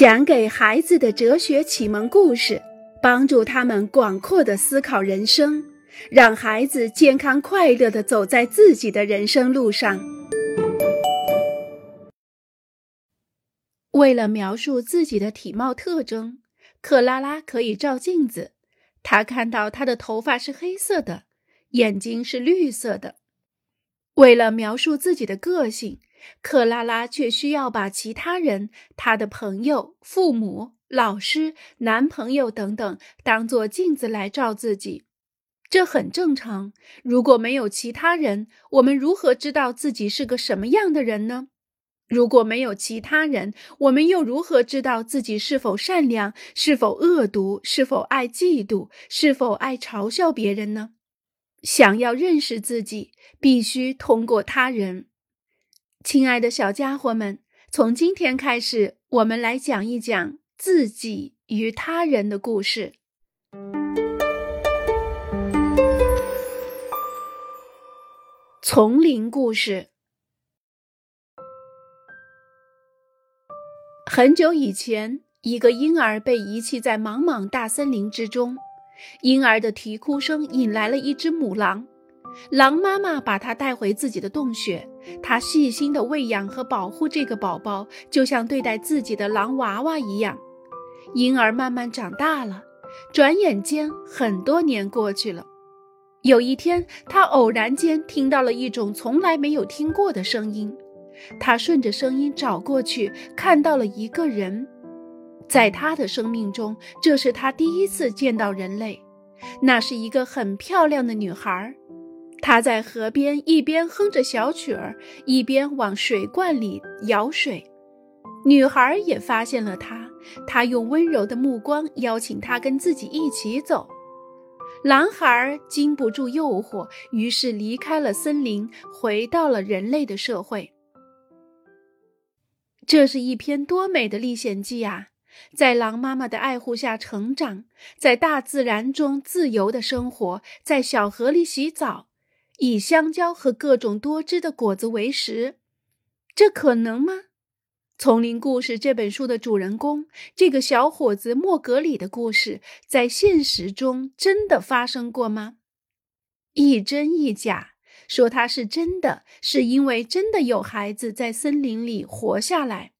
讲给孩子的哲学启蒙故事，帮助他们广阔的思考人生，让孩子健康快乐的走在自己的人生路上。为了描述自己的体貌特征，克拉拉可以照镜子。她看到她的头发是黑色的，眼睛是绿色的。为了描述自己的个性。克拉拉却需要把其他人、她的朋友、父母、老师、男朋友等等当做镜子来照自己，这很正常。如果没有其他人，我们如何知道自己是个什么样的人呢？如果没有其他人，我们又如何知道自己是否善良、是否恶毒、是否爱嫉妒、是否爱嘲笑别人呢？想要认识自己，必须通过他人。亲爱的小家伙们，从今天开始，我们来讲一讲自己与他人的故事。丛林故事。很久以前，一个婴儿被遗弃在茫茫大森林之中，婴儿的啼哭声引来了一只母狼。狼妈妈把它带回自己的洞穴，她细心地喂养和保护这个宝宝，就像对待自己的狼娃娃一样。婴儿慢慢长大了，转眼间很多年过去了。有一天，他偶然间听到了一种从来没有听过的声音，他顺着声音找过去，看到了一个人。在他的生命中，这是他第一次见到人类，那是一个很漂亮的女孩。他在河边一边哼着小曲儿，一边往水罐里舀水。女孩也发现了他，她用温柔的目光邀请他跟自己一起走。男孩经不住诱惑，于是离开了森林，回到了人类的社会。这是一篇多美的历险记啊！在狼妈妈的爱护下成长，在大自然中自由的生活，在小河里洗澡。以香蕉和各种多汁的果子为食，这可能吗？《丛林故事》这本书的主人公，这个小伙子莫格里的故事，在现实中真的发生过吗？一真一假。说它是真的，是因为真的有孩子在森林里活下来，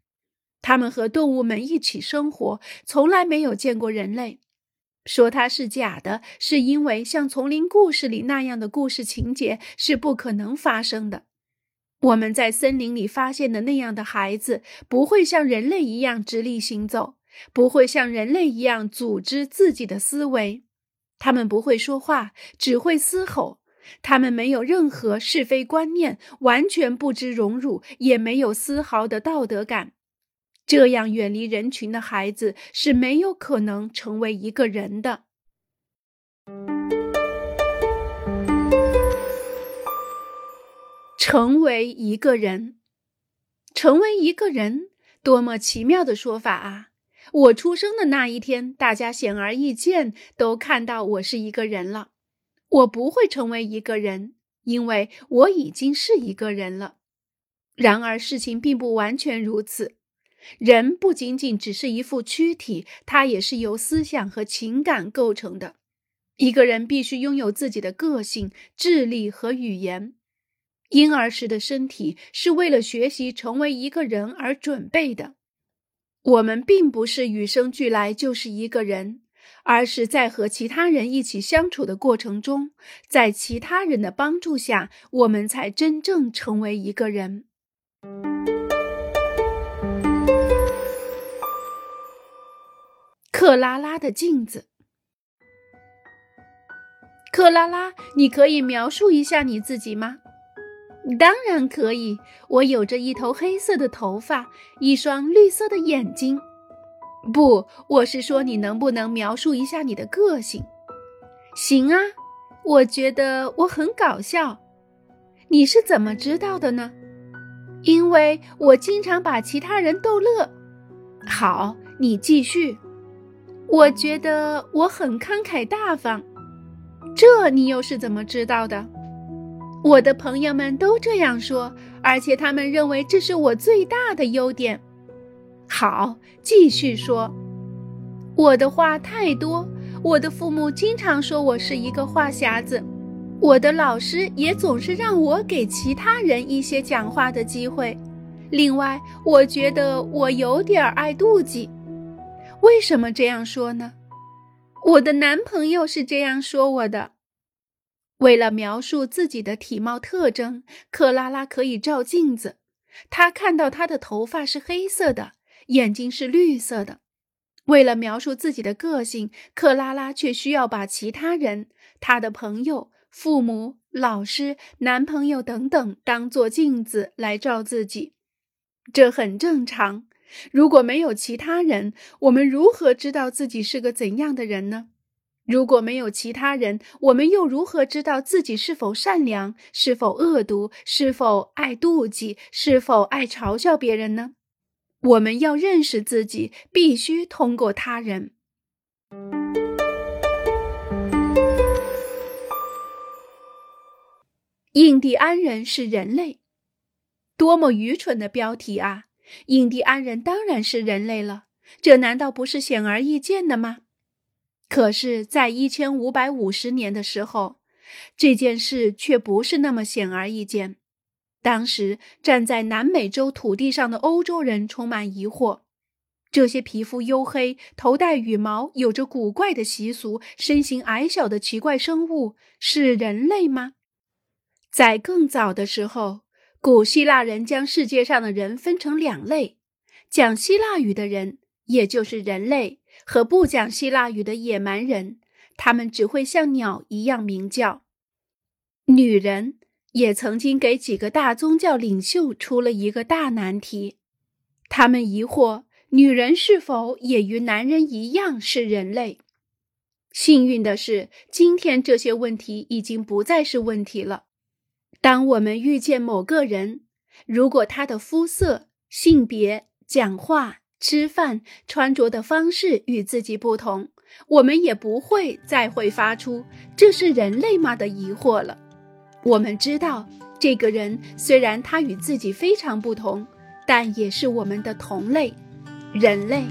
他们和动物们一起生活，从来没有见过人类。说它是假的，是因为像丛林故事里那样的故事情节是不可能发生的。我们在森林里发现的那样的孩子，不会像人类一样直立行走，不会像人类一样组织自己的思维。他们不会说话，只会嘶吼。他们没有任何是非观念，完全不知荣辱，也没有丝毫的道德感。这样远离人群的孩子是没有可能成为一个人的。成为一个人，成为一个人，多么奇妙的说法啊！我出生的那一天，大家显而易见都看到我是一个人了。我不会成为一个人，因为我已经是一个人了。然而，事情并不完全如此。人不仅仅只是一副躯体，它也是由思想和情感构成的。一个人必须拥有自己的个性、智力和语言。婴儿时的身体是为了学习成为一个人而准备的。我们并不是与生俱来就是一个人，而是在和其他人一起相处的过程中，在其他人的帮助下，我们才真正成为一个人。克拉拉的镜子。克拉拉，你可以描述一下你自己吗？当然可以，我有着一头黑色的头发，一双绿色的眼睛。不，我是说你能不能描述一下你的个性？行啊，我觉得我很搞笑。你是怎么知道的呢？因为我经常把其他人逗乐。好，你继续。我觉得我很慷慨大方，这你又是怎么知道的？我的朋友们都这样说，而且他们认为这是我最大的优点。好，继续说。我的话太多，我的父母经常说我是一个话匣子，我的老师也总是让我给其他人一些讲话的机会。另外，我觉得我有点爱妒忌。为什么这样说呢？我的男朋友是这样说我的。为了描述自己的体貌特征，克拉拉可以照镜子。她看到她的头发是黑色的，眼睛是绿色的。为了描述自己的个性，克拉拉却需要把其他人、她的朋友、父母、老师、男朋友等等当做镜子来照自己。这很正常。如果没有其他人，我们如何知道自己是个怎样的人呢？如果没有其他人，我们又如何知道自己是否善良、是否恶毒、是否爱妒忌、是否爱嘲笑别人呢？我们要认识自己，必须通过他人。印第安人是人类，多么愚蠢的标题啊！印第安人当然是人类了，这难道不是显而易见的吗？可是，在一千五百五十年的时候，这件事却不是那么显而易见。当时站在南美洲土地上的欧洲人充满疑惑：这些皮肤黝黑、头戴羽毛、有着古怪的习俗、身形矮小的奇怪生物是人类吗？在更早的时候，古希腊人将世界上的人分成两类：讲希腊语的人，也就是人类，和不讲希腊语的野蛮人。他们只会像鸟一样鸣叫。女人。也曾经给几个大宗教领袖出了一个大难题，他们疑惑女人是否也与男人一样是人类。幸运的是，今天这些问题已经不再是问题了。当我们遇见某个人，如果他的肤色、性别、讲话、吃饭、穿着的方式与自己不同，我们也不会再会发出“这是人类吗”的疑惑了。我们知道，这个人虽然他与自己非常不同，但也是我们的同类，人类。